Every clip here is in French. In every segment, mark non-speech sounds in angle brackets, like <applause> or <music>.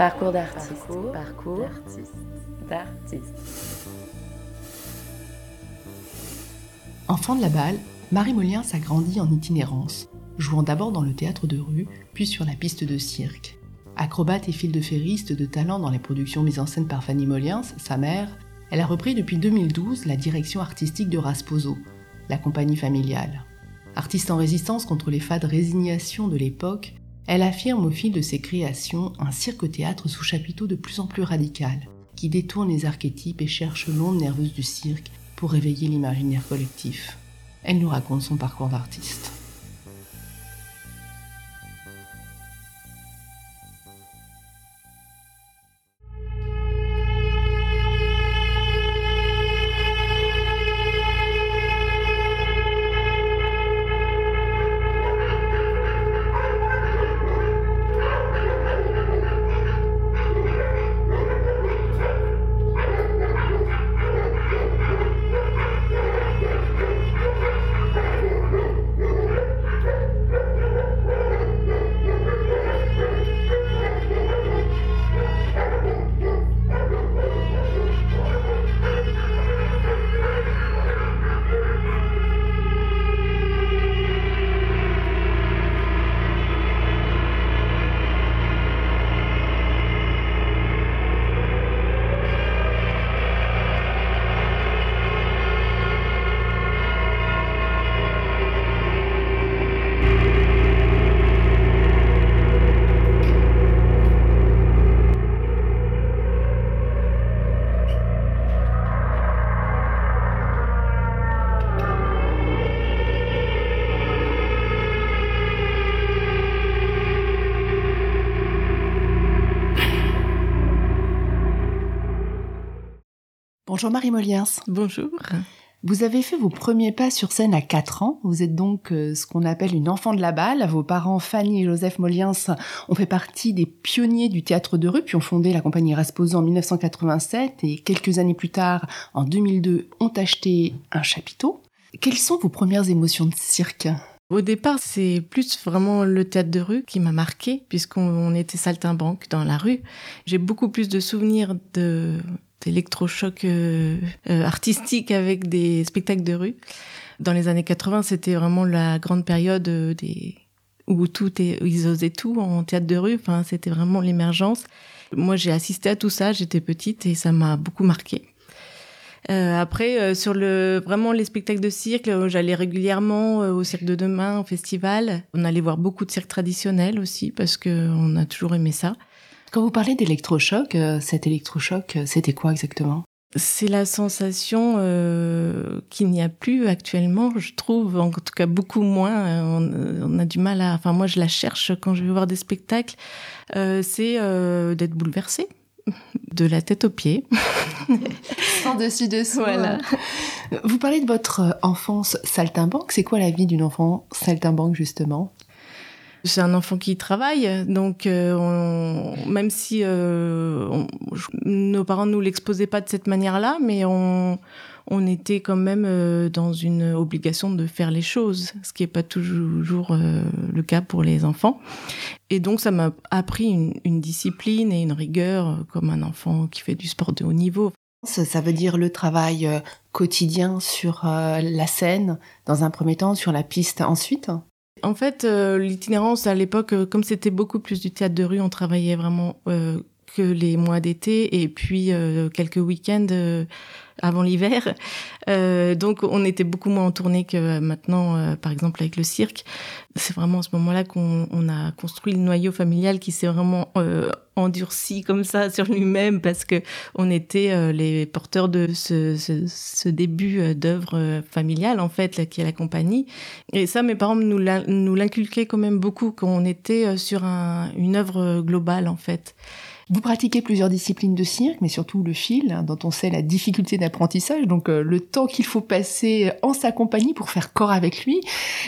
Parcours d'artiste. Parcours, d'artiste. Enfant de la balle, Marie Moliens a grandi en itinérance, jouant d'abord dans le théâtre de rue, puis sur la piste de cirque. Acrobate et fil de ferriste de talent dans les productions mises en scène par Fanny Moliens, sa mère, elle a repris depuis 2012 la direction artistique de Rasposo, la compagnie familiale. Artiste en résistance contre les fades résignations de l'époque, elle affirme au fil de ses créations un cirque-théâtre sous chapiteau de plus en plus radical, qui détourne les archétypes et cherche l'onde nerveuse du cirque pour réveiller l'imaginaire collectif. Elle nous raconte son parcours d'artiste. Bonjour Marie Moliens. Bonjour. Vous avez fait vos premiers pas sur scène à 4 ans. Vous êtes donc euh, ce qu'on appelle une enfant de la balle. Vos parents Fanny et Joseph Moliens ont fait partie des pionniers du théâtre de rue, puis ont fondé la compagnie Rasposo en 1987 et quelques années plus tard, en 2002, ont acheté un chapiteau. Quelles sont vos premières émotions de cirque? Au départ, c'est plus vraiment le théâtre de rue qui m'a marqué, puisqu'on était saltimbanque dans la rue. J'ai beaucoup plus de souvenirs de d'électrochoc euh, euh, artistique avec des spectacles de rue. Dans les années 80, c'était vraiment la grande période euh, des où tout est, ils osaient tout en théâtre de rue. Enfin, c'était vraiment l'émergence. Moi, j'ai assisté à tout ça. J'étais petite et ça m'a beaucoup marqué. Euh, après, euh, sur le vraiment les spectacles de cirque, j'allais régulièrement au cirque de demain, au festival. On allait voir beaucoup de cirque traditionnel aussi parce que on a toujours aimé ça. Quand vous parlez d'électrochoc, euh, cet électrochoc, euh, c'était quoi exactement? C'est la sensation euh, qu'il n'y a plus actuellement, je trouve, en tout cas beaucoup moins. On, a du mal à. Enfin, moi, je la cherche quand je vais voir des spectacles. c'est d'être bouleversé, <laughs> de la tête aux pieds. <laughs> Sans dessus dessous. Voilà. Vous parlez de votre enfance saltimbanque. C'est quoi la vie d'une enfant saltimbanque justement? C'est un enfant qui travaille, donc euh, même si euh, nos parents nous l'exposaient pas de cette manière-là, mais on, était quand même euh, dans une obligation de faire les choses, ce qui n'est pas toujours le cas pour les enfants. Et donc ça m'a appris une, discipline et une rigueur comme un enfant qui fait du sport de haut niveau. Ça veut dire le travail quotidien sur la scène, dans un premier temps, sur la piste ensuite? En fait, euh, l'itinérance à l'époque, euh, comme c'était beaucoup plus du théâtre de rue, on travaillait vraiment euh, que les mois d'été. Et puis quelques week-ends avant l'hiver. Euh, donc on était beaucoup moins en tournée que maintenant, euh, par exemple avec le cirque. C'est vraiment à ce moment-là qu'on on a construit le noyau familial qui s'est vraiment euh, endurci comme ça sur lui-même parce que on était les porteurs de ce, début d'œuvre familiale en fait qui est la compagnie. Et ça, mes parents nous l'inculquaient quand même beaucoup qu'on était sur un, une œuvre globale en fait. Vous pratiquez plusieurs disciplines de cirque, mais surtout le fil, hein, dont on sait la difficulté d'apprentissage, donc euh, le temps qu'il faut passer en sa compagnie pour faire corps avec lui.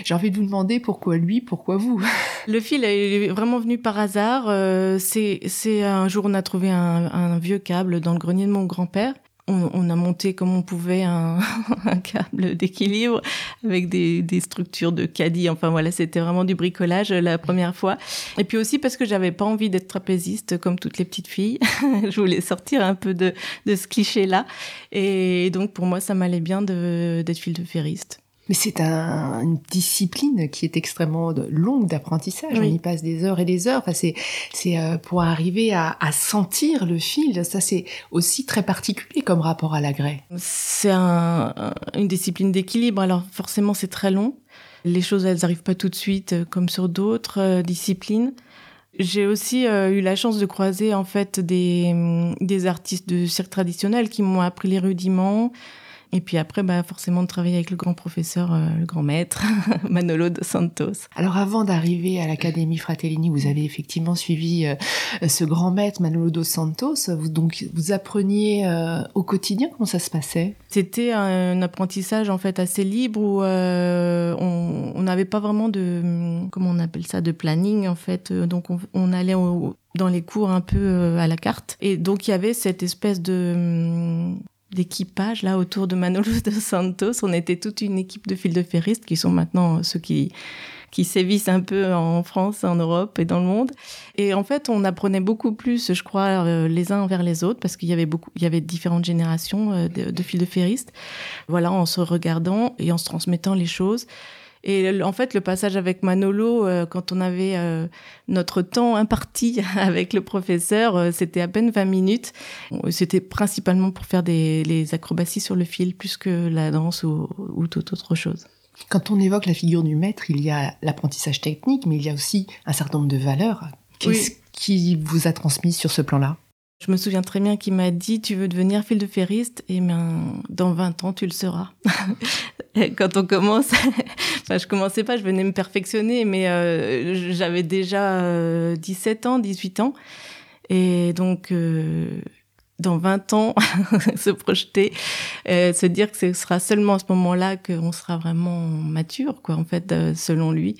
J'ai envie de vous demander pourquoi lui, pourquoi vous <laughs> Le fil est vraiment venu par hasard. Euh, c'est un jour on a trouvé un vieux câble dans le grenier de mon grand-père on, a monté comme on pouvait un, <laughs> câble d'équilibre avec des, structures de caddie. Enfin voilà, c'était vraiment du bricolage la première fois. Et puis aussi parce que j'avais pas envie d'être trapéziste comme toutes les petites filles. <laughs> Je voulais sortir un peu de, ce cliché-là. Et donc pour moi, ça m'allait bien d'être fil de ferriste. Mais c'est une discipline qui est extrêmement longue d'apprentissage. On y passe des heures et des heures. Enfin, c'est euh, pour arriver à, sentir le fil. Ça, c'est aussi très particulier comme rapport à la grès. C'est une discipline d'équilibre. Alors forcément, c'est très long. Les choses, elles n'arrivent pas tout de suite, euh, comme sur d'autres euh, disciplines. J'ai aussi eu la chance de croiser en fait des, des artistes de cirque traditionnel qui m'ont appris les rudiments, et puis après, bah, forcément, de travailler avec le grand professeur, euh, le grand maître, <laughs> Manolo dos Santos. Alors, avant d'arriver à l'Académie Fratellini, vous avez effectivement suivi euh, ce grand maître, Manolo dos Santos. Vous, donc, vous appreniez euh, au quotidien Comment ça se passait? C'était un, apprentissage, en fait, assez libre où on n'avait pas vraiment de, comment on appelle ça, de planning, en fait. Donc, on, allait dans les cours un peu à la carte. Et donc, il y avait cette espèce de d'équipage là autour de Manolo de Santos. On était toute une équipe de fils de ferristes qui sont maintenant ceux qui qui sévissent un peu en France, en Europe et dans le monde. Et en fait, on apprenait beaucoup plus, je crois, euh, les uns envers les autres, parce qu'il y avait beaucoup, il y avait différentes générations euh, de, de fils de ferristes. Voilà, en se regardant et en se transmettant les choses. Et en fait, le passage avec Manolo, euh, quand on avait euh, notre temps imparti <laughs> avec le professeur, euh, c'était à peine 20 minutes. C'était principalement pour faire des les acrobaties sur le fil, plus que la danse ou, ou toute autre chose. Quand on évoque la figure du maître, il y a l'apprentissage technique, mais il y a aussi un certain nombre de valeurs. Qu'est-ce qui vous a transmis sur ce plan-là? Je me souviens très bien qu'il m'a dit tu veux devenir fil de ferriste? Et ben dans 20 ans tu le seras. <laughs> Quand on commence, <laughs> enfin je commençais pas, je venais me perfectionner mais euh, j'avais déjà 17 euh, ans, 18 ans et donc euh, dans 20 ans <laughs> se projeter, se dire que ce sera seulement à ce moment-là qu'on sera vraiment mature quoi en fait selon lui.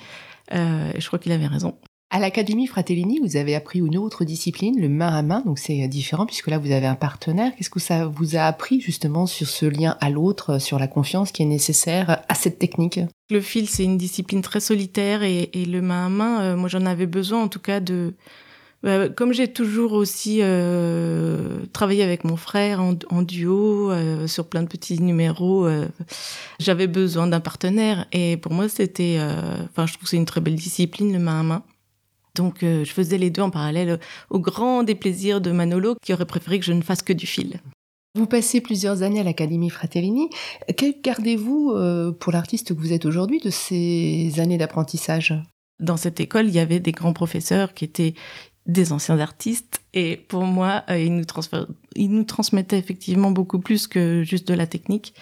je crois qu'il avait raison. À l'Académie Fratellini, vous avez appris une autre discipline, le main à main, donc c'est différent puisque là vous avez un partenaire. Qu'est-ce que ça vous a appris justement sur ce lien à l'autre, sur la confiance qui est nécessaire à cette technique? Le fil, c'est une discipline très solitaire et, le main à main, euh, moi j'en avais besoin en tout cas de... Euh, comme j'ai toujours aussi euh, travaillé avec mon frère en, duo sur plein de petits numéros, j'avais besoin d'un partenaire et pour moi c'était, enfin je trouve que c'est une très belle discipline le main à main. Donc euh, je faisais les deux en parallèle au grand déplaisir de Manolo qui aurait préféré que je ne fasse que du fil. Vous passez plusieurs années à l'Académie Fratellini. Que gardez-vous euh, pour l'artiste que vous êtes aujourd'hui de ces années d'apprentissage? Dans cette école, il y avait des grands professeurs qui étaient des anciens artistes et pour moi, euh, ils, nous ils nous transmettaient effectivement beaucoup plus que juste de la technique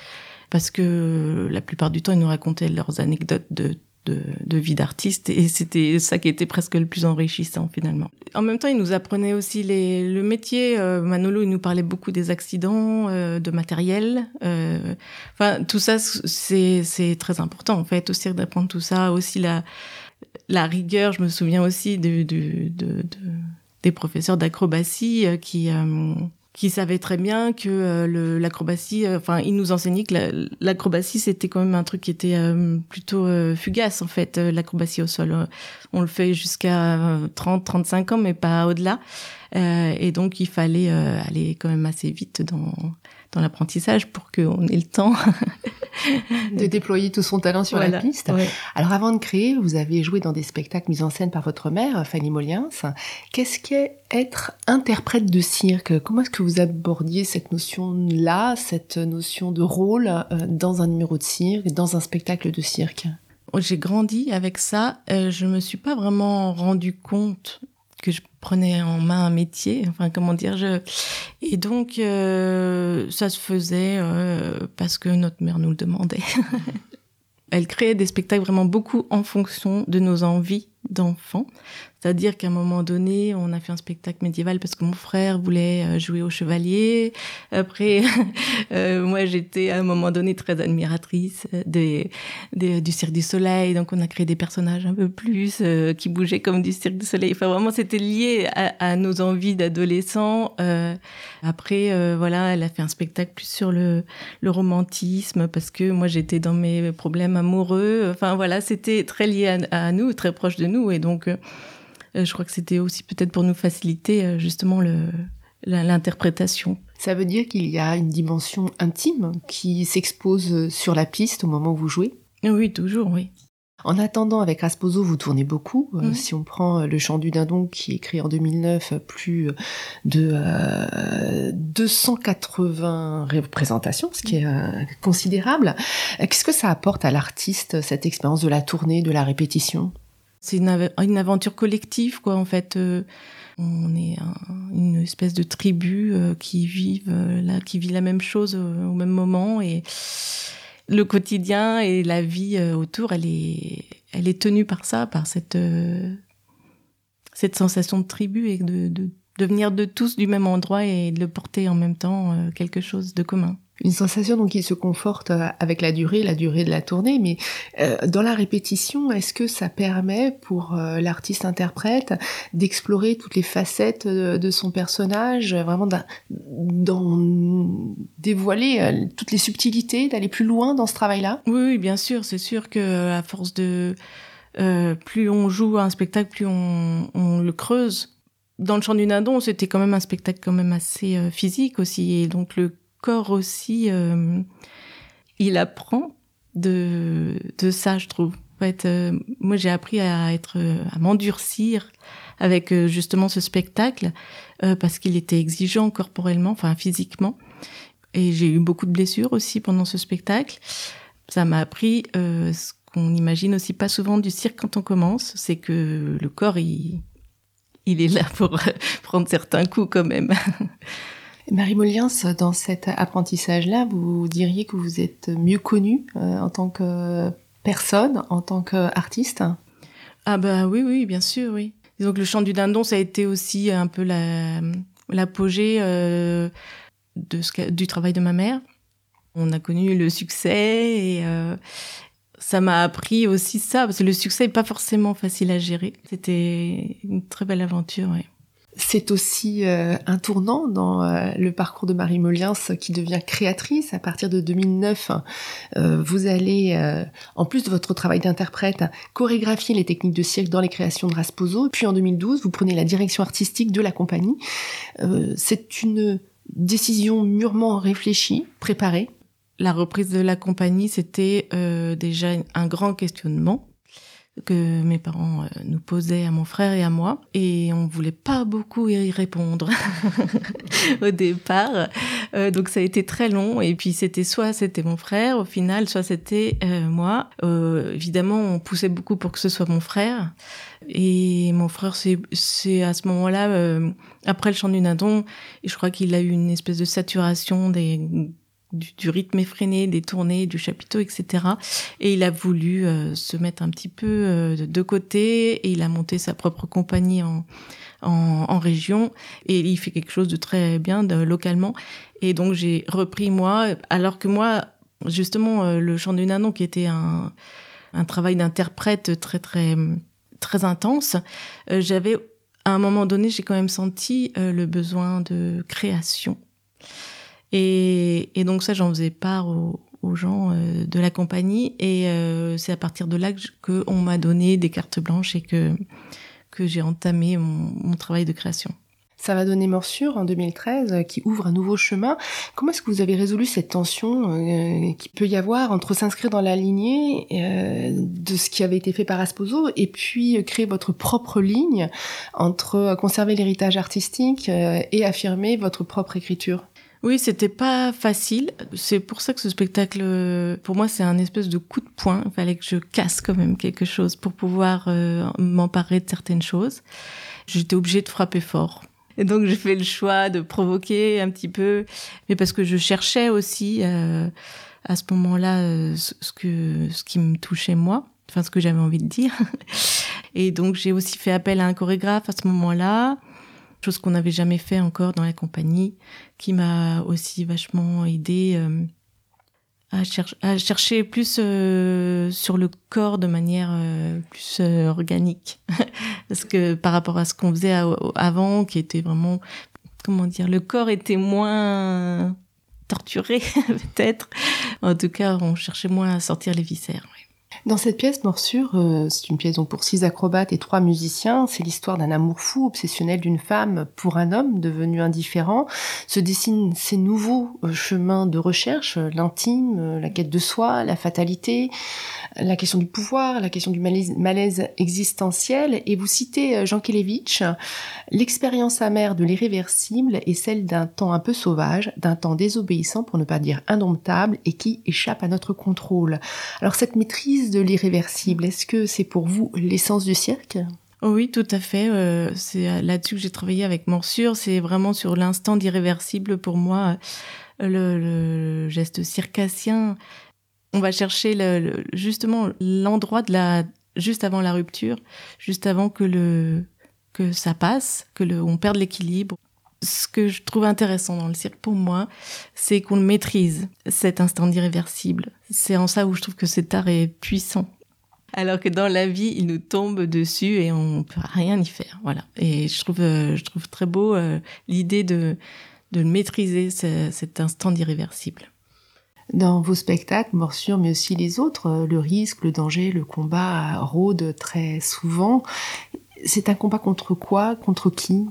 parce que la plupart du temps, ils nous racontaient leurs anecdotes de de, vie d'artiste et c'était ça qui était presque le plus enrichissant finalement. En même temps, il nous apprenait aussi les, le métier. Euh, Manolo, il nous parlait beaucoup des accidents, euh, de matériel. Euh, enfin, tout ça, c'est très important en fait aussi d'apprendre tout ça. Aussi la la rigueur. Je me souviens aussi de, de, de, de des professeurs d'acrobatie qui qui savait très bien que euh, l'acrobatie, euh, enfin, il nous enseignait que l'acrobatie c'était quand même un truc qui était euh, plutôt fugace en fait, l'acrobatie au sol. On le fait jusqu'à 30, 35 ans, mais pas au-delà. et donc il fallait aller quand même assez vite dans dans l'apprentissage pour qu'on ait le temps <laughs> de déployer tout son talent sur la piste. Alors avant de créer, vous avez joué dans des spectacles mis en scène par votre mère, Fanny Moliens. Qu'est-ce qu'est être interprète de cirque? Comment est-ce que vous abordiez cette notion-là, cette notion de rôle euh, dans un numéro de cirque, dans un spectacle de cirque? J'ai grandi avec ça. Euh, je me suis pas vraiment rendu compte que je prenais en main un métier, enfin comment dire, je... et donc euh, ça se faisait euh, parce que notre mère nous le demandait. <laughs> Elle créait des spectacles vraiment beaucoup en fonction de nos envies d'enfant. C'est-à-dire qu'à un moment donné, on a fait un spectacle médiéval parce que mon frère voulait euh, jouer au chevalier. Après, <laughs> euh, moi, j'étais à un moment donné très admiratrice des, du Cirque du Soleil. Donc, on a créé des personnages un peu plus euh, qui bougeaient comme du Cirque du Soleil. Enfin, vraiment, c'était lié à, nos envies d'adolescents. après, voilà, elle a fait un spectacle plus sur le, le romantisme parce que moi, j'étais dans mes problèmes amoureux. Enfin, voilà, c'était très lié à, à, nous, très proche de nous. Et donc, euh, je crois que c'était aussi peut-être pour nous faciliter euh, justement l'interprétation. Ça veut dire qu'il y a une dimension intime qui s'expose sur la piste au moment où vous jouez? Oui, toujours, oui. En attendant, avec Rasposo, vous tournez beaucoup. Euh, si on prend Le Chant du Dindon, qui est écrit en 2009, plus de 280 représentations, ce qui est considérable. Qu'est-ce que ça apporte à l'artiste, cette expérience de la tournée, de la répétition? C'est une, aventure collective, quoi, en fait. Euh, on est une espèce de tribu euh, euh, qui vit la même chose au même moment et le quotidien et la vie autour, elle est, tenue par ça, par cette sensation de tribu et de, venir de tous du même endroit et de porter en même temps quelque chose de commun une sensation donc qui se conforte euh, avec la durée, la durée de la tournée, mais euh, dans la répétition, est-ce que ça permet pour euh, l'artiste-interprète d'explorer toutes les facettes de, son personnage, vraiment d'en dévoiler toutes les subtilités, d'aller plus loin dans ce travail-là? Oui, bien sûr, c'est sûr que à force de plus on joue un spectacle, plus on, on le creuse. Dans le chant du nadon, c'était quand même un spectacle quand même assez physique aussi, et donc le corps aussi, euh, il apprend de, de ça, je trouve. En fait, euh, moi, j'ai appris à être, à m'endurcir avec euh, justement ce spectacle parce qu'il était exigeant corporellement, enfin physiquement. Et j'ai eu beaucoup de blessures aussi pendant ce spectacle. Ça m'a appris ce qu'on imagine aussi pas souvent du cirque quand on commence, c'est que le corps, il, il est là pour <laughs> prendre certains coups quand même. <laughs> Marie Moliens, dans cet apprentissage-là, vous diriez que vous êtes mieux connue euh, en tant que personne, en tant qu'artiste? Ah bah oui, oui, bien sûr, oui. Disons que le chant du dindon, ça a été aussi un peu l'apogée euh, du travail de ma mère. On a connu le succès et euh, ça m'a appris aussi ça, parce que le succès n'est pas forcément facile à gérer. C'était une très belle aventure, oui. C'est aussi euh, un tournant dans euh, le parcours de Marie Moliens qui devient créatrice. À partir de 2009, euh, vous allez, en plus de votre travail d'interprète, chorégraphier les techniques de cirque dans les créations de Rasposo. Puis en 2012, vous prenez la direction artistique de la compagnie. C'est une décision mûrement réfléchie, préparée. La reprise de la compagnie, c'était déjà un grand questionnement que mes parents euh, nous posaient à mon frère et à moi. Et on voulait pas beaucoup y répondre <laughs> au départ. Euh, donc ça a été très long. Et puis c'était soit c'était mon frère au final soit c'était euh, moi. Évidemment on poussait beaucoup pour que ce soit mon frère. Et mon frère c'est à ce moment-là après le chant du nadon je crois qu'il a eu une espèce de saturation des du, rythme effréné, des tournées, du chapiteau, etc. Et il a voulu euh, se mettre un petit peu euh, de côté et il a monté sa propre compagnie en, en, région et il fait quelque chose de très bien de, localement. Et donc j'ai repris moi, alors que moi, justement, euh, le chant du nanon qui était un, un travail d'interprète très très très intense, j'avais à un moment donné, j'ai quand même senti le besoin de création et, et donc ça, j'en faisais part aux, aux gens euh, de la compagnie. Et euh, c'est à partir de là qu'on m'a donné des cartes blanches et que, que j'ai entamé mon, mon travail de création. Ça va donner Morsure en 2013, euh, qui ouvre un nouveau chemin. Comment est-ce que vous avez résolu cette tension euh, qui peut y avoir entre s'inscrire dans la lignée euh, de ce qui avait été fait par Asposo et puis créer votre propre ligne entre conserver l'héritage artistique et affirmer votre propre écriture? Oui, c'était pas facile. C'est pour ça que ce spectacle, pour moi, c'est un espèce de coup de poing. Il fallait que je casse quand même quelque chose pour pouvoir euh, m'emparer de certaines choses. J'étais obligée de frapper fort. Et donc j'ai fait le choix de provoquer un petit peu, mais parce que je cherchais aussi euh, à ce moment-là euh, ce, que ce qui me touchait moi enfin ce que j'avais envie de dire. <laughs> Et donc j'ai aussi fait appel à un chorégraphe à ce moment-là, chose qu'on n'avait jamais fait encore dans la compagnie, qui m'a aussi vachement aidé euh, à, à, chercher plus euh, sur le corps de manière euh, plus organique, <laughs> parce que par rapport à ce qu'on faisait avant, qui était vraiment comment dire, le corps était moins torturé <laughs> peut-être. En tout cas, on cherchait moins à sortir les viscères. Dans cette pièce, Morsure, euh, c'est une pièce donc pour six acrobates et trois musiciens. C'est l'histoire d'un amour fou, obsessionnel d'une femme pour un homme devenu indifférent. Se dessinent ces nouveaux euh, chemins de recherche, euh, l'intime, la quête de soi, la fatalité, la question du pouvoir, la question du malaise, malaise existentiel. Et vous citez Jean Kelevitch, l'expérience amère de l'irréversible est celle d'un temps un peu sauvage, d'un temps désobéissant pour ne pas dire indomptable et qui échappe à notre contrôle. Alors cette maîtrise de l'irréversible, est-ce que c'est pour vous l'essence du cirque? Oui, tout à fait. Euh, c'est là-dessus que j'ai travaillé avec Morsure. C'est vraiment sur l'instant d'irréversible pour moi, le, geste circassien. On va chercher justement l'endroit de la juste avant la rupture, juste avant que le que ça passe, que le, on perde l'équilibre ce que je trouve intéressant dans le cirque pour moi, c'est qu'on le maîtrise, cet instant irréversible. C'est en ça où je trouve que cet art est puissant. Alors que dans la vie, il nous tombe dessus et on peut rien y faire. Voilà. Et je trouve, euh, je trouve très beau euh, l'idée de, de maîtriser cet instant irréversible. Dans vos spectacles, Morsure, mais aussi les autres, euh, le risque, le danger, le combat rôdent très souvent. C'est un combat contre quoi? Contre qui?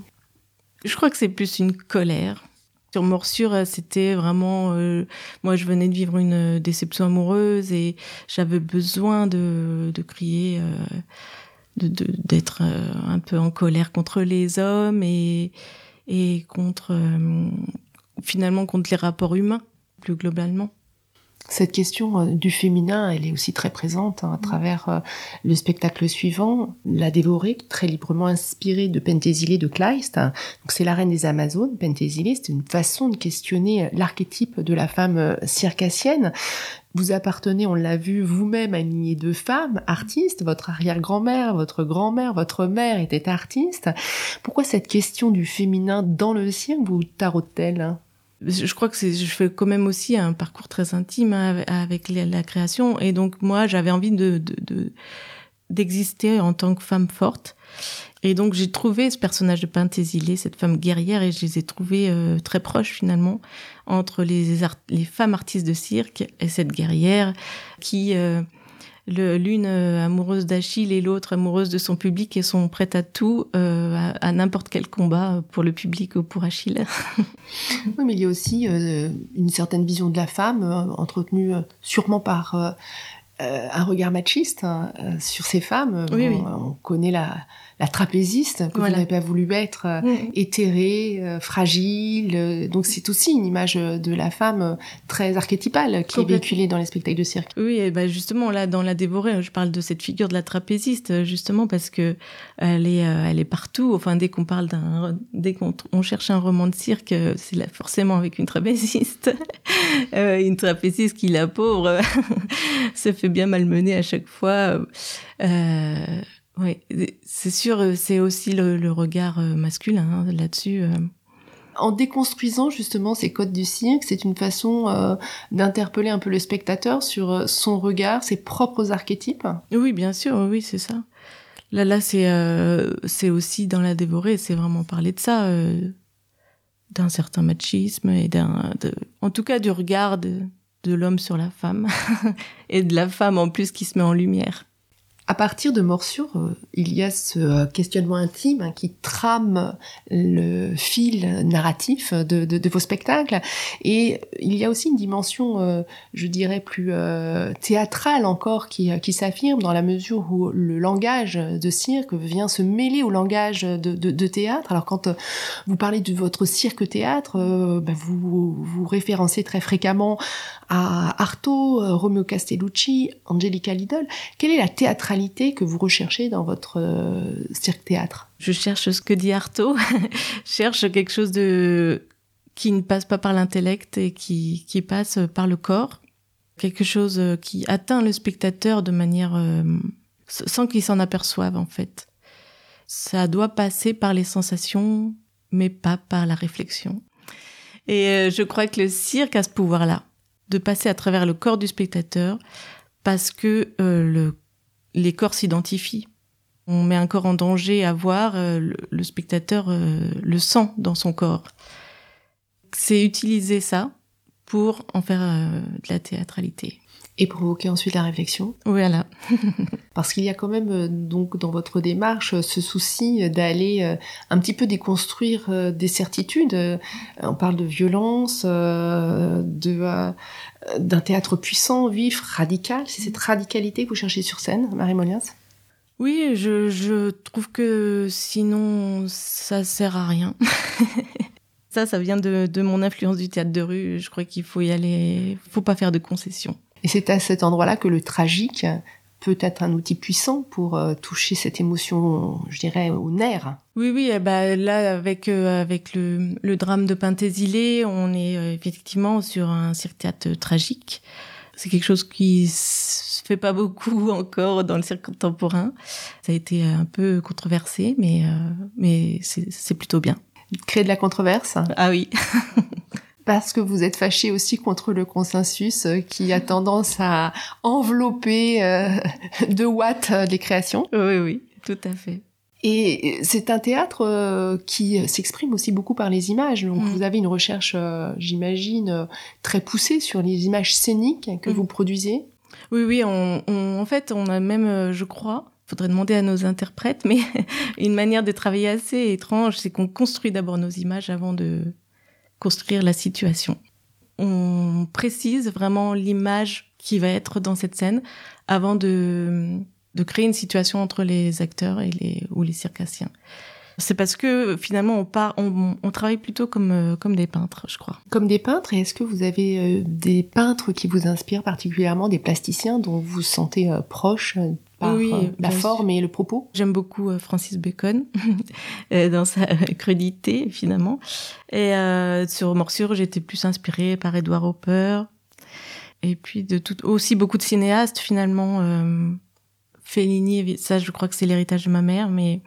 Je crois que c'est plus une colère. Sur Morsure, euh, c'était vraiment... Euh, moi, je venais de vivre une euh, déception amoureuse et j'avais besoin de, de crier, euh, d'être un peu en colère contre les hommes et, et contre... finalement, contre les rapports humains, plus globalement. Cette question euh, du féminin, elle est aussi très présente hein, à mm. travers euh, le spectacle suivant, La Dévorée, très librement inspirée de Penthesilée de Kleist. Donc c'est la reine des Amazones, Penthesilée, c'est une façon de questionner l'archétype de la femme euh, circassienne. Vous appartenez, on l'a vu vous-même, à une lignée de femmes artistes. Votre arrière-grand-mère, votre grand-mère, votre mère était artiste. Pourquoi cette question du féminin dans le cirque vous tarote-t-elle je crois que je fais quand même aussi un parcours très intime hein, avec la création. Et donc moi j'avais envie de d'exister en tant que femme forte. Et donc j'ai trouvé ce personnage de Pentésilée, cette femme guerrière et je les ai trouvées euh, très proches finalement entre les les femmes artistes de cirque et cette guerrière qui euh, l'une euh, amoureuse d'Achille et l'autre amoureuse de son public et sont prêtes à tout, euh, à, n'importe quel combat pour le public ou pour Achille. <laughs> oui, mais il y a aussi euh, une certaine vision de la femme entretenue sûrement par un regard machiste hein, sur ces femmes. Oui, oui. on, connaît la, la trapéziste que vous n'avez pas voulu être, euh, éthérée, euh, fragile. Euh, donc c'est aussi une image de la femme très archétypale qui est véhiculée dans les spectacles de cirque. Oui, et ben justement là dans La Dévorée, je parle de cette figure de la trapéziste justement parce que elle est, elle est partout. Enfin dès qu'on parle d'un, dès qu'on on cherche un roman de cirque, c'est forcément avec une trapéziste, <laughs> une trapéziste qui la pauvre <laughs> <laughs> se fait bien malmener à chaque fois. Euh, oui, c'est sûr, euh, c'est aussi le, regard euh, masculin hein, là-dessus. Euh. En déconstruisant justement ces codes du cirque, c'est une façon d'interpeller un peu le spectateur sur son regard, ses propres archétypes. Oui, bien sûr, oui, c'est ça. Là, là, c'est c'est aussi dans la dévorée, c'est vraiment parler de ça, d'un certain machisme et d'un, en tout cas, du regard de l'homme sur la femme <laughs> et de la femme en plus qui se met en lumière. À partir de Morsure, euh, il y a ce euh, questionnement intime hein, qui trame le fil narratif de, vos spectacles. Et il y a aussi une dimension, euh, je dirais, plus théâtrale encore qui, s'affirme dans la mesure où le langage de cirque vient se mêler au langage de, théâtre. Alors quand vous parlez de votre cirque-théâtre, ben, vous vous référencez très fréquemment à Artaud, Romeo Castellucci, Angelica Lidl. Quelle est la théâtralité que vous recherchez dans votre euh, cirque-théâtre Je cherche ce que dit Artaud. <laughs> cherche quelque chose de qui ne passe pas par l'intellect et qui, passe par le corps. quelque chose euh, qui atteint le spectateur de manière euh, sans qu'il s'en aperçoive en fait. Ça doit passer par les sensations, mais pas par la réflexion. Et je crois que le cirque a ce pouvoir-là, de passer à travers le corps du spectateur, parce que le, les corps s'identifient. On met un corps en danger à voir, le, le, spectateur le sent dans son corps. C'est utiliser ça pour en faire euh, de la théâtralité. Et provoquer ensuite la réflexion. Voilà. <laughs> Parce qu'il y a quand même euh, donc dans votre démarche ce souci d'aller euh, un petit peu déconstruire des certitudes. On parle de violence, de d'un théâtre puissant, vif, radical. C'est cette radicalité que vous cherchez sur scène, Marie Moliens? Oui, je, je trouve que sinon ça sert à rien. <laughs> Ça, ça vient de, de, mon influence du théâtre de rue. Je crois qu'il faut y aller, faut pas faire de concessions. Et c'est à cet endroit-là que le tragique peut être un outil puissant pour euh, toucher cette émotion, je dirais, au nerf. Oui, oui, bah, là, avec, euh, avec le, le, drame de Pintésilé, on est euh, effectivement sur un cirque théâtre tragique. C'est quelque chose qui se fait pas beaucoup <laughs> encore dans le cirque contemporain. Ça a été un peu controversé, mais, mais c'est plutôt bien créer de la controverse. Ah oui. <laughs> Parce que vous êtes fâché aussi contre le consensus euh, qui a tendance à envelopper euh, <laughs> de watts euh, les créations. Oui, oui, tout à fait. Et c'est un théâtre qui s'exprime aussi beaucoup par les images. Donc mm. vous avez une recherche, j'imagine, très poussée sur les images scéniques que mm. vous produisez. Oui, oui. en fait, on a même, je crois, faudrait demander à nos interprètes, <laughs> mais une manière de travailler assez étrange, c'est qu'on construit d'abord nos images avant de construire la situation. On précise vraiment l'image qui va être dans cette scène avant de, de créer une situation entre les acteurs et les, ou les circassiens. C'est parce que finalement on, part, on, travaille plutôt comme, comme des peintres, je crois. Comme des peintres, et est-ce que vous avez euh, des peintres qui vous inspirent particulièrement, des plasticiens dont vous vous sentez euh, proche oui, euh, la forme et le propos. J'aime beaucoup euh, Francis Bacon <laughs> euh, dans sa crudité finalement. Et sur Morsure, j'étais plus inspirée par Edward Hopper. Et puis de tout, aussi beaucoup de cinéastes finalement. Fellini, ça je crois que c'est l'héritage de ma mère, mais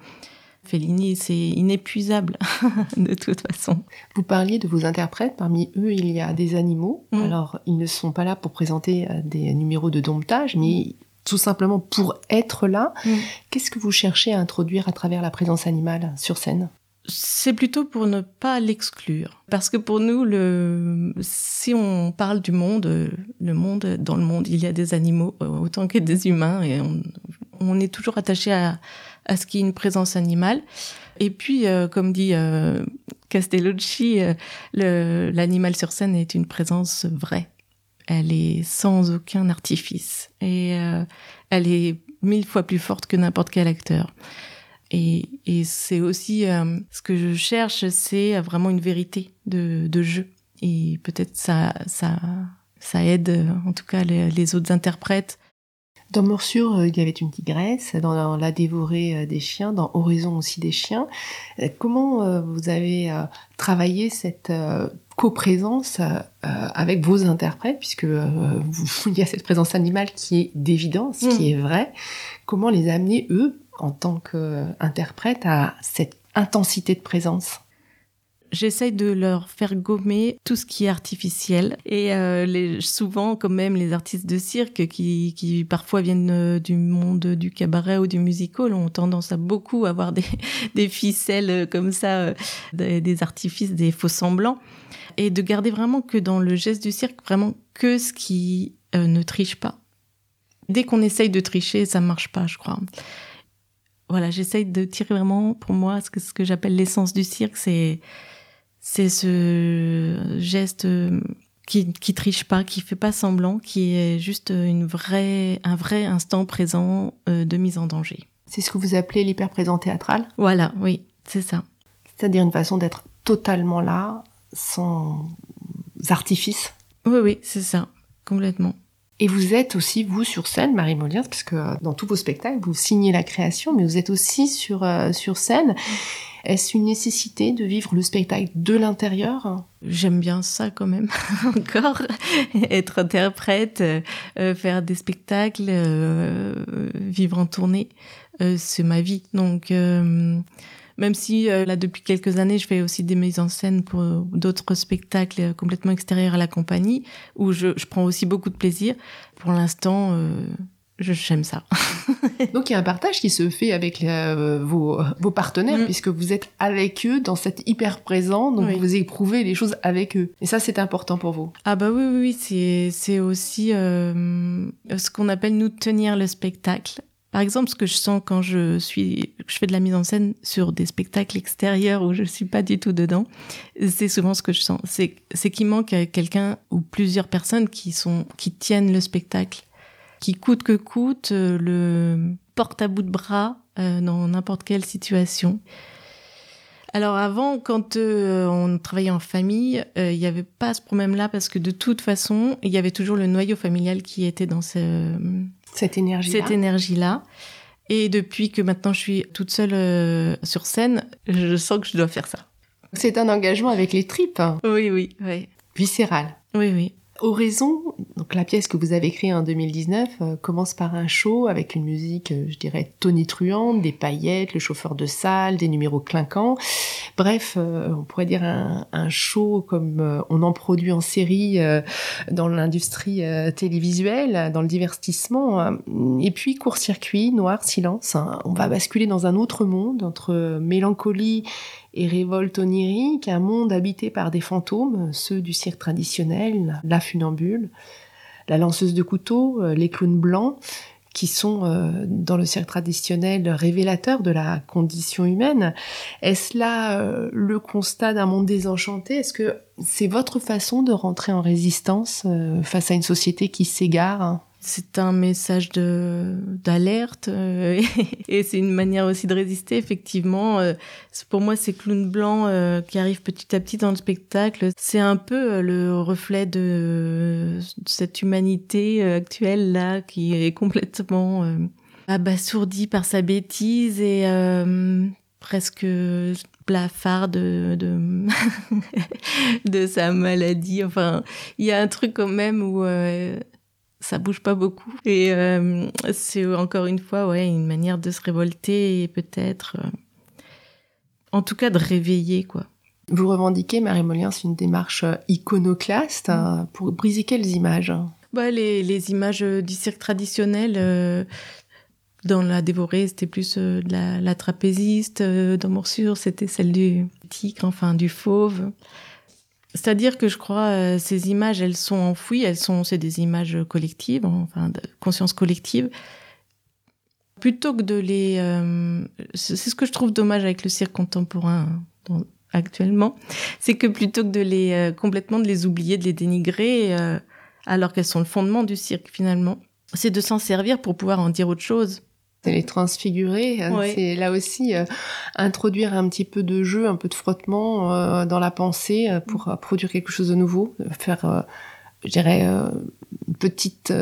Fellini, c'est inépuisable <laughs> de toute façon. Vous parliez de vos interprètes. Parmi eux, il y a des animaux. Mm. Alors, ils ne sont pas là pour présenter des numéros de domptage, mais tout simplement pour être là. Mm. Qu'est-ce que vous cherchez à introduire à travers la présence animale sur scène? C'est plutôt pour ne pas l'exclure. Parce que pour nous, le, si on parle du monde, le monde, dans le monde, il y a des animaux euh, autant que des humains et on, est toujours attaché à, à ce qui est une présence animale. Et puis, euh, comme dit euh, Castellucci, l'animal sur scène est une présence vraie elle est sans aucun artifice et euh, elle est mille fois plus forte que n'importe quel acteur. Et, et c'est aussi euh, ce que je cherche, c'est vraiment une vérité de, de jeu. Et peut-être ça, ça, ça aide en tout cas les, les autres interprètes dans Morsure, euh, il y avait une tigresse, dans La dévorée des chiens, dans Horizon aussi des chiens. Comment vous avez travaillé cette coprésence euh, avec vos interprètes, puisque euh, <laughs> il y a cette présence animale qui est d'évidence, qui mm. est vraie. Comment les amener, eux, en tant qu'interprètes, à cette intensité de présence? J'essaye de leur faire gommer tout ce qui est artificiel. Et euh, les, souvent, quand même, les artistes de cirque qui, qui parfois viennent euh, du monde du cabaret ou du musical ont tendance à beaucoup avoir des, <laughs> des ficelles comme ça, des, des artifices, des faux semblants et de garder vraiment que dans le geste du cirque, vraiment que ce qui euh, ne triche pas. Dès qu'on essaye de tricher, ça marche pas, je crois. Voilà, j'essaye de tirer vraiment, pour moi, ce que, ce que j'appelle l'essence du cirque, c'est c'est ce geste euh, qui qui triche pas, qui fait pas semblant, qui est juste une vraie un vrai instant présent euh, de mise en danger. C'est ce que vous appelez l'hyper-présent théâtral Voilà, oui, c'est ça. C'est-à-dire une façon d'être totalement là, sans artifice? Oui, oui, c'est ça, complètement. Et vous êtes aussi, vous, sur scène, Marie Molière, parce que euh, dans tous vos spectacles, vous signez la création, mais vous êtes aussi sur, euh, sur scène. Est-ce une nécessité de vivre le spectacle de l'intérieur? J'aime bien ça quand même, <laughs> encore. Être interprète, euh, faire des spectacles, vivre en tournée, c'est ma vie. Donc, même si là, depuis quelques années, je fais aussi des mises en scène pour d'autres spectacles complètement extérieurs à la compagnie, où je, je prends aussi beaucoup de plaisir. Pour l'instant, j'aime ça. <laughs> Donc il y a un partage qui se fait avec euh, vos, vos, partenaires mm. puisque vous êtes avec eux dans cette hyper présent, donc vous éprouvez les choses avec eux. Et ça c'est important pour vous. Ah bah oui oui, oui c'est c'est aussi euh, ce qu'on appelle nous tenir le spectacle. Par exemple, ce que je sens quand je suis, je fais de la mise en scène sur des spectacles extérieurs où je suis pas du tout dedans, c'est souvent ce que je sens. C'est, c'est qu'il manque quelqu'un ou plusieurs personnes qui sont, qui tiennent le spectacle qui coûte que coûte euh, le porte à bout de bras euh, dans n'importe quelle situation. Alors avant, quand euh, on travaillait en famille, il n'y avait pas ce problème-là parce que de toute façon, il y avait toujours le noyau familial qui était dans ce, cette énergie. Cette énergie-là. Et depuis que maintenant je suis toute seule sur scène, je sens que je dois faire ça. C'est un engagement avec les tripes. Oui, oui, oui. Viscéral. Oui, oui. Oraison, donc la pièce que vous avez créée en 2019, euh, commence par un show avec une musique, euh, je dirais, tonitruante, des paillettes, le chauffeur de salle, des numéros clinquants. Bref, euh, on pourrait dire un, show comme on en produit en série dans l'industrie télévisuelle, dans le divertissement. Et puis, court-circuit, noir, silence. Hein. On va basculer dans un autre monde entre mélancolie et révolte onirique, un monde habité par des fantômes, ceux du cirque traditionnel, la funambule, la lanceuse de couteaux, euh, les clowns blancs, qui sont euh, dans le cirque traditionnel révélateurs de la condition humaine. Est-ce là euh, le constat d'un monde désenchanté? Est-ce que c'est votre façon de rentrer en résistance face à une société qui s'égare c'est un message de d'alerte euh, <laughs> et c'est une manière aussi de résister effectivement. Euh, pour moi ces clowns blancs euh, qui arrivent petit à petit dans le spectacle. C'est un peu le reflet de, cette humanité actuelle là qui est complètement abasourdie par sa bêtise et presque blafard de de, <laughs> de sa maladie. Enfin il y a un truc quand même où ça bouge pas beaucoup. Et euh, c'est encore une fois, ouais, une manière de se révolter et peut-être, euh, en tout cas, de réveiller, quoi. Vous revendiquez, Marie Molien, c'est une démarche euh, iconoclaste hein, pour briser quelles images bah, les, les images du cirque traditionnel. dans la dévorée, c'était plus de la, la, trapéziste. dans Morsure, c'était celle du tigre, enfin du fauve. C'est-à-dire que je crois euh, ces images, elles sont enfouies, elles sont, c'est des images collectives, enfin de conscience collective. Plutôt que de les, euh, c'est ce que je trouve dommage avec le cirque contemporain hein, actuellement, c'est que plutôt que de les euh, complètement de les oublier, de les dénigrer, alors qu'elles sont le fondement du cirque finalement, c'est de s'en servir pour pouvoir en dire autre chose c'est les transfigurer. Hein, c'est là aussi euh, introduire un petit peu de jeu, un peu de frottement euh, dans la pensée euh, pour produire quelque chose de nouveau, faire, je dirais, une petite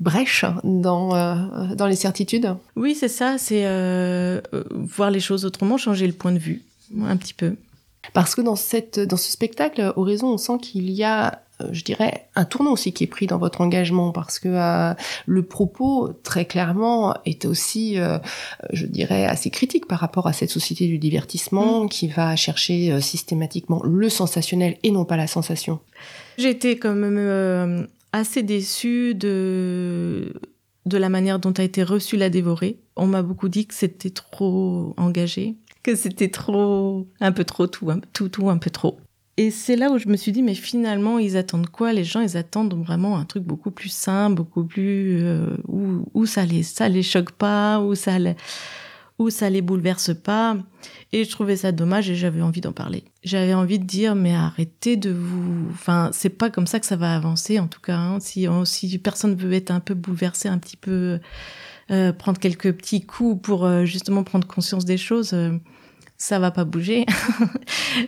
brèche dans dans les certitudes. Oui, c'est ça. C'est voir les choses autrement, changer le point de vue un petit peu. Parce que dans cette dans ce spectacle, Horizon, on sent qu'il y a je dirais, un tournant aussi qui est pris dans votre engagement parce que euh, le propos, très clairement, est aussi, euh, je dirais, assez critique par rapport à cette société du divertissement mm. qui va chercher systématiquement le sensationnel et non pas la sensation. J'étais quand même assez déçue de de la manière dont a été reçue la dévorée. On m'a beaucoup dit que c'était trop engagé, que c'était trop, un peu trop tout, tout, tout, un peu trop. Et c'est là où je me suis dit, mais finalement, ils attendent quoi Les gens, ils attendent vraiment un truc beaucoup plus simple, beaucoup plus euh, où, où, ça les ça les choque pas, où ça les, où ça les bouleverse pas. Et je trouvais ça dommage et j'avais envie d'en parler. J'avais envie de dire, mais arrêtez de vous. Enfin, c'est pas comme ça que ça va avancer, en tout cas. Hein. Si si personne veut être un peu bouleversé, un petit peu euh, prendre quelques petits coups pour euh, justement prendre conscience des choses. Ça va pas bouger. <laughs>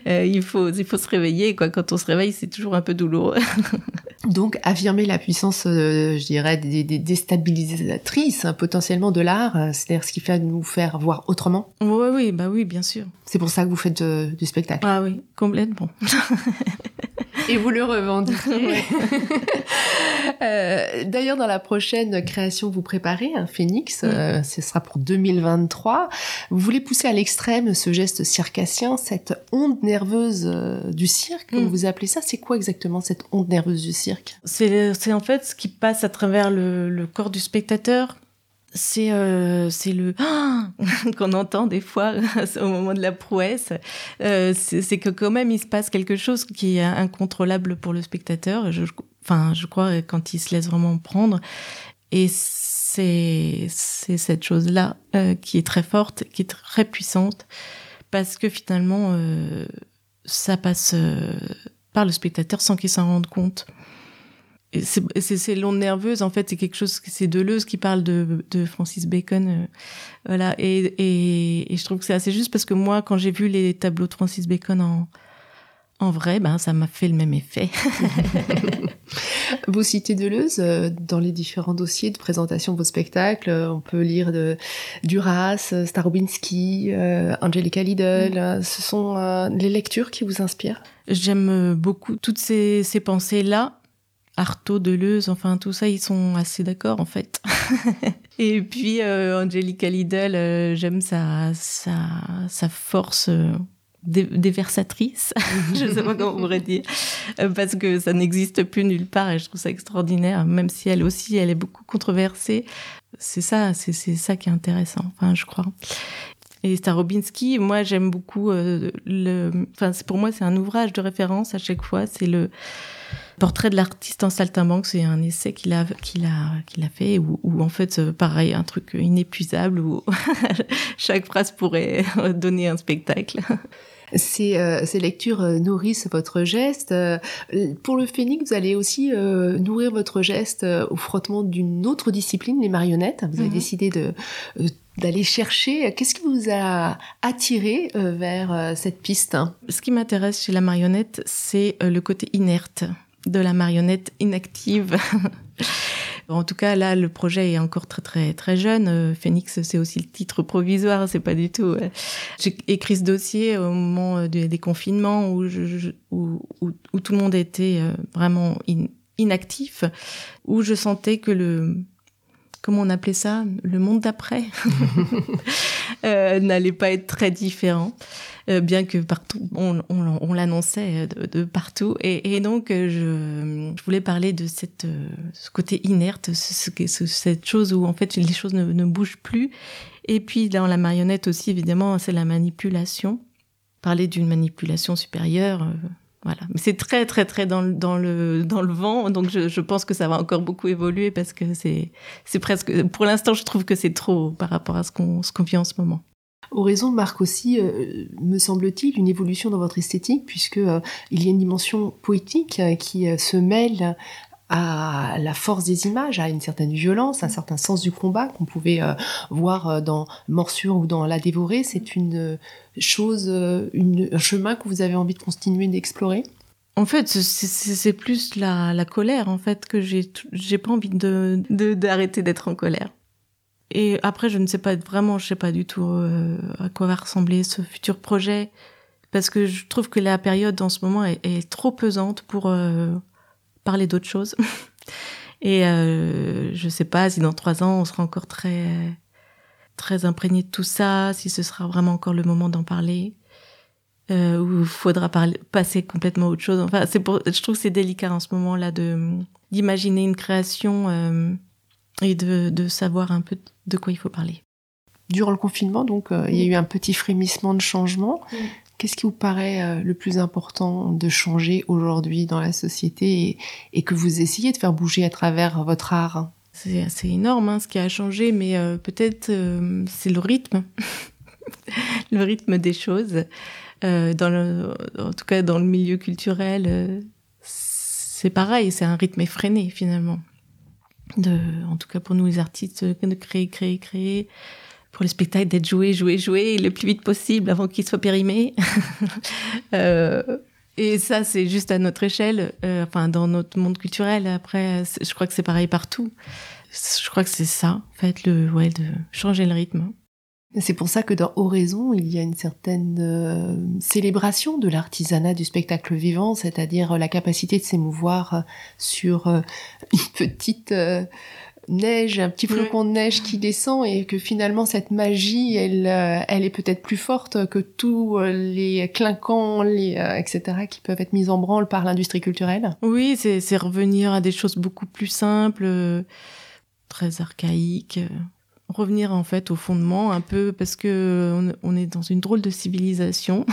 Euh, il faut il faut se réveiller quoi. Quand on se réveille, c'est toujours un peu douloureux. <laughs> Donc affirmer la puissance, euh, je dirais, des, des déstabilisatrices hein, potentiellement de l'art, euh, c'est-à-dire ce qui fait nous faire voir autrement. Oui, oui, bah oui, bien sûr. C'est pour ça que vous faites du spectacle. Ah oui, complètement. <laughs> <laughs> Et vous le revendiquez. <laughs> euh, D'ailleurs, dans la prochaine création que vous préparez, un phénix, mm. euh, ce sera pour 2023. Vous voulez pousser à l'extrême ce geste circassien, cette onde nerveuse euh, du cirque, comme mm. vous appelez ça? C'est quoi exactement cette onde nerveuse du cirque? C'est en fait ce qui passe à travers le, le corps du spectateur c'est euh, le <gasps> qu'on entend des fois <laughs> au moment de la prouesse. Euh, c'est que quand même il se passe quelque chose qui est incontrôlable pour le spectateur. Je, enfin, je crois quand il se laisse vraiment prendre. Et c'est cette chose là euh, qui est très forte, qui est très puissante, parce que finalement euh, ça passe par le spectateur sans qu'il s'en rende compte c'est l'onde nerveuse en fait c'est quelque chose c'est Deleuze qui parle de, de Francis Bacon euh, voilà. Et, et, et, je trouve que c'est assez juste parce que moi quand j'ai vu les tableaux de Francis Bacon en en vrai ben ça m'a fait le même effet. <laughs> Vous citez Deleuze euh, dans les différents dossiers de présentation de vos spectacles. On peut lire de Duras Starobinski euh, Angelica Lidl mm. ce sont les lectures qui vous inspirent? J'aime beaucoup toutes ces, ces pensées là Artaud, Deleuze, enfin tout ça, ils sont assez d'accord en fait. <laughs> et puis euh, Angelica Lidl, euh, j'aime sa, sa, sa force euh, déversatrice, <laughs> je sais pas comment on pourrait dire, euh, parce que ça n'existe plus nulle part et je trouve ça extraordinaire, même si elle aussi, elle est beaucoup controversée. C'est ça, c'est ça qui est intéressant, enfin je crois. Et Starobinski, moi j'aime beaucoup le, pour moi c'est un ouvrage de référence à chaque fois, c'est le Portrait de l'artiste en saltimbanque, c'est un essai qu'il a, qu'il a, qu'il a fait, où, en fait, euh, pareil, un truc inépuisable, où <laughs> chaque phrase pourrait <laughs> donner un spectacle. Ces, euh, ces, lectures euh, nourrissent votre geste. pour le phénix, vous allez aussi nourrir votre geste au frottement d'une autre discipline, les marionnettes. Vous avez mhm. décidé de d'aller chercher. Qu'est-ce qui vous a attiré vers cette piste? Ce qui m'intéresse chez la marionnette, c'est le côté inerte de la marionnette inactive. <laughs> en tout cas, là, le projet est encore très très très jeune. Euh, Phoenix, c'est aussi le titre provisoire, c'est pas du tout. J'ai écrit ce dossier au moment euh, des, confinements où, je, où, où, tout le monde était euh, vraiment inactif, où je sentais que le comment on appelait ça, le monde d'après, <laughs> <laughs> n'allait pas être très différent. Euh, bien que partout, on, on, on l'annonçait de, de, partout. Et, et donc, euh, je, je, voulais parler de cette, euh, ce côté inerte, ce, ce, cette chose où en fait les choses ne, ne bougent plus. Et puis dans la marionnette aussi, évidemment, c'est la manipulation. Parler d'une manipulation supérieure. Voilà. Mais c'est très, très, très dans le, dans le, dans le vent. Donc, je, je pense que ça va encore beaucoup évoluer parce que c'est, c'est presque, pour l'instant, je trouve que c'est trop par rapport à ce qu'on, ce qu'on vit en ce moment. Oraison marque aussi, euh, me semble-t-il, une évolution dans votre esthétique, puisque euh, il y a une dimension poétique euh, qui se mêle à la force des images, à une certaine violence, un certain sens du combat qu'on pouvait voir dans Morsure ou dans La Dévorée. C'est une chose, un chemin que vous avez envie de continuer d'explorer? En fait, c'est plus la, la, colère, en fait, que j'ai j'ai pas envie d'arrêter d'être en colère. Et après, je ne sais pas vraiment, je sais pas du tout euh, à quoi va ressembler ce futur projet, parce que je trouve que la période en ce moment est, trop pesante pour euh, parler d'autre chose. <laughs> Et euh, je sais pas si dans trois ans on sera encore très très imprégné de tout ça, si ce sera vraiment encore le moment d'en parler, euh, ou faudra parler, passer complètement à autre chose. Enfin, pour, je trouve que c'est délicat en ce moment-là de d'imaginer une création euh, et de, de savoir un peu de quoi il faut parler. Durant le confinement, donc, euh, il y a eu un petit frémissement de changement. Qu'est-ce qui vous paraît euh, le plus important de changer aujourd'hui dans la société et, que vous essayez de faire bouger à travers votre art? C'est assez énorme hein, ce qui a changé, mais euh, peut-être c'est le rythme, <laughs> le rythme des choses. dans le, en tout cas, dans le milieu culturel, c'est pareil, c'est un rythme effréné finalement de, en tout cas pour nous les artistes, de créer, créer, créer, pour le spectacle d'être joué, joué, joué le plus vite possible avant qu'il soit périmé. <laughs> euh, et ça, c'est juste à notre échelle, euh, enfin dans notre monde culturel. Après, je crois que c'est pareil partout. Je crois que c'est ça, en fait, le, ouais, de changer le rythme. C'est pour ça que dans Oraison, il y a une certaine euh, célébration de l'artisanat du spectacle vivant, c'est-à-dire la capacité de s'émouvoir euh, sur euh, <laughs> une petite neige, un petit flocon de neige qui descend et que finalement cette magie, elle, elle est peut-être plus forte que tous les clinquants, les, etc., qui peuvent être mis en branle par l'industrie culturelle. Oui, c'est revenir à des choses beaucoup plus simples, très archaïques revenir en fait au fondement un peu parce que on, est dans une drôle de civilisation.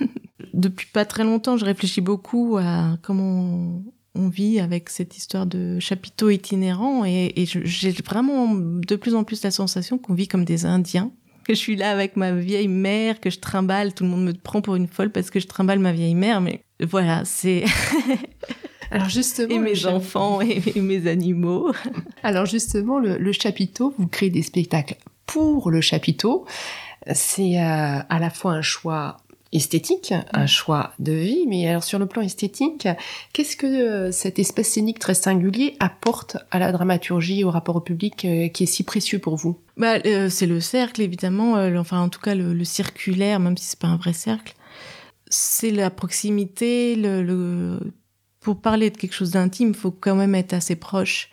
<laughs> Depuis pas très longtemps, je réfléchis beaucoup à comment on, vit avec cette histoire de chapiteaux itinérants et, j'ai vraiment de plus en plus la sensation qu'on vit comme des Indiens. Que je suis là avec ma vieille mère, que je trimballe, tout le monde me prend pour une folle parce que je trimballe ma vieille mère, mais voilà, c'est <laughs> Alors justement, et mes enfants et, mes animaux. Alors justement, le, chapiteau, vous créez des spectacles pour le chapiteau. C'est euh, à la fois un choix esthétique, un choix de vie, mais alors sur le plan esthétique, qu'est-ce que euh, cet espace scénique très singulier apporte à la dramaturgie, au rapport au public euh, qui est si précieux pour vous? Bah, C'est le cercle, évidemment, enfin en tout cas le, circulaire, même si c'est pas un vrai cercle. C'est la proximité, le pour parler de quelque chose d'intime, faut quand même être assez proche.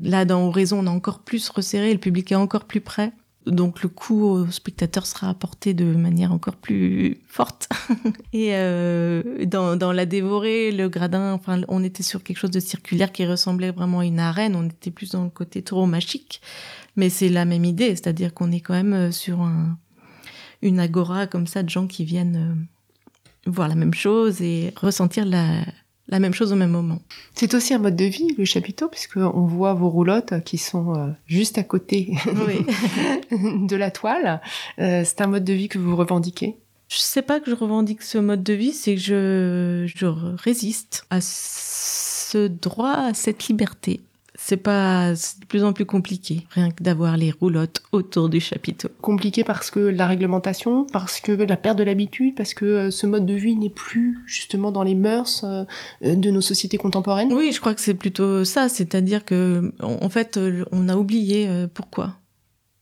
Là, dans Horizon, on a encore plus resserré, le public est encore plus près. Donc le coup au spectateur sera apporté de manière encore plus forte. <laughs> Et euh, dans, La Dévorée, le gradin, enfin, on était sur quelque chose de circulaire qui ressemblait vraiment à une arène. On était plus dans le côté tauromachique. Mais c'est la même idée, c'est-à-dire qu'on est quand même euh, sur un, une agora comme ça de gens qui viennent euh, voir la même chose et ressentir la, la même chose au même moment. C'est aussi un mode de vie, le chapiteau, puisqu'on voit vos roulottes qui sont euh, juste à côté <laughs> de la toile. Euh, c'est un mode de vie que vous revendiquez? Je sais pas que je revendique ce mode de vie, c'est que je, je résiste à ce droit, à cette liberté c'est pas de plus en plus compliqué, rien que d'avoir les roulottes autour du chapiteau. Compliqué parce que la réglementation, parce que la perte de l'habitude, parce que euh, ce mode de vie n'est plus justement dans les mœurs euh, de nos sociétés contemporaines. Oui, je crois que c'est plutôt ça, c'est-à-dire que en fait, euh, on a oublié pourquoi.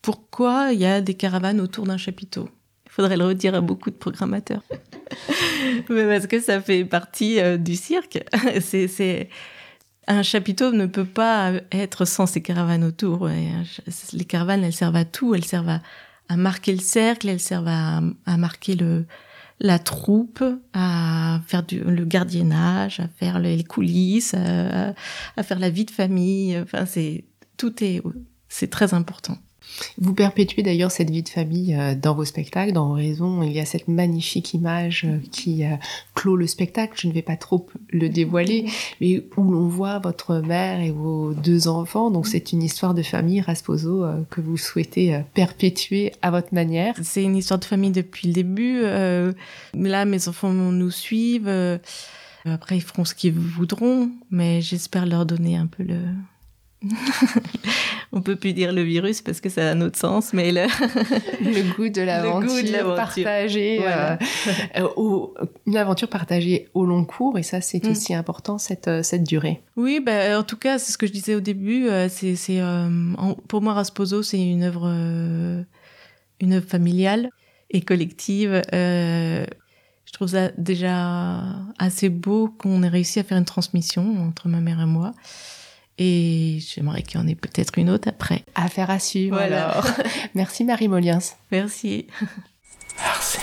Pourquoi il y a des caravanes autour d'un chapiteau? Il faudrait le redire à beaucoup de programmateurs. <laughs> Mais parce que ça fait partie du cirque. <laughs> c'est un chapiteau ne peut pas être sans ses caravanes autour. Les caravanes, elles servent à tout. Elles servent à, marquer le cercle, elles servent à, marquer le, la troupe, à faire du, le gardiennage, à faire les coulisses, à, à faire la vie de famille. Enfin, c'est tout est c'est très important. Vous perpétuez d'ailleurs cette vie de famille euh, dans vos spectacles, dans Raison. Il y a cette magnifique image euh, qui euh, clôt le spectacle. Je ne vais pas trop le dévoiler, <laughs> mais où l'on voit votre mère et vos deux enfants. Donc c'est une histoire de famille, Rasposo, que vous souhaitez perpétuer à votre manière. C'est une histoire de famille depuis le début. Là, mes enfants nous suivent. Après, ils feront ce qu'ils voudront, mais j'espère leur donner un peu le, <laughs> on peut plus dire le virus parce que ça a un autre sens, mais le, <laughs> le goût de l'aventure partagée, euh, <laughs> euh, une aventure partagée au long cours, et ça c'est mm. aussi important cette euh, cette durée. Oui, bah, en tout cas c'est ce que je disais au début. c'est c'est pour moi Rasposo c'est une œuvre une œuvre familiale et collective. je trouve ça déjà assez beau qu'on ait réussi à faire une transmission entre ma mère et moi. Et j'aimerais qu'il y en ait peut-être une autre après. Affaire à suivre voilà. <laughs> Merci Marie Moliens. Merci. Merci.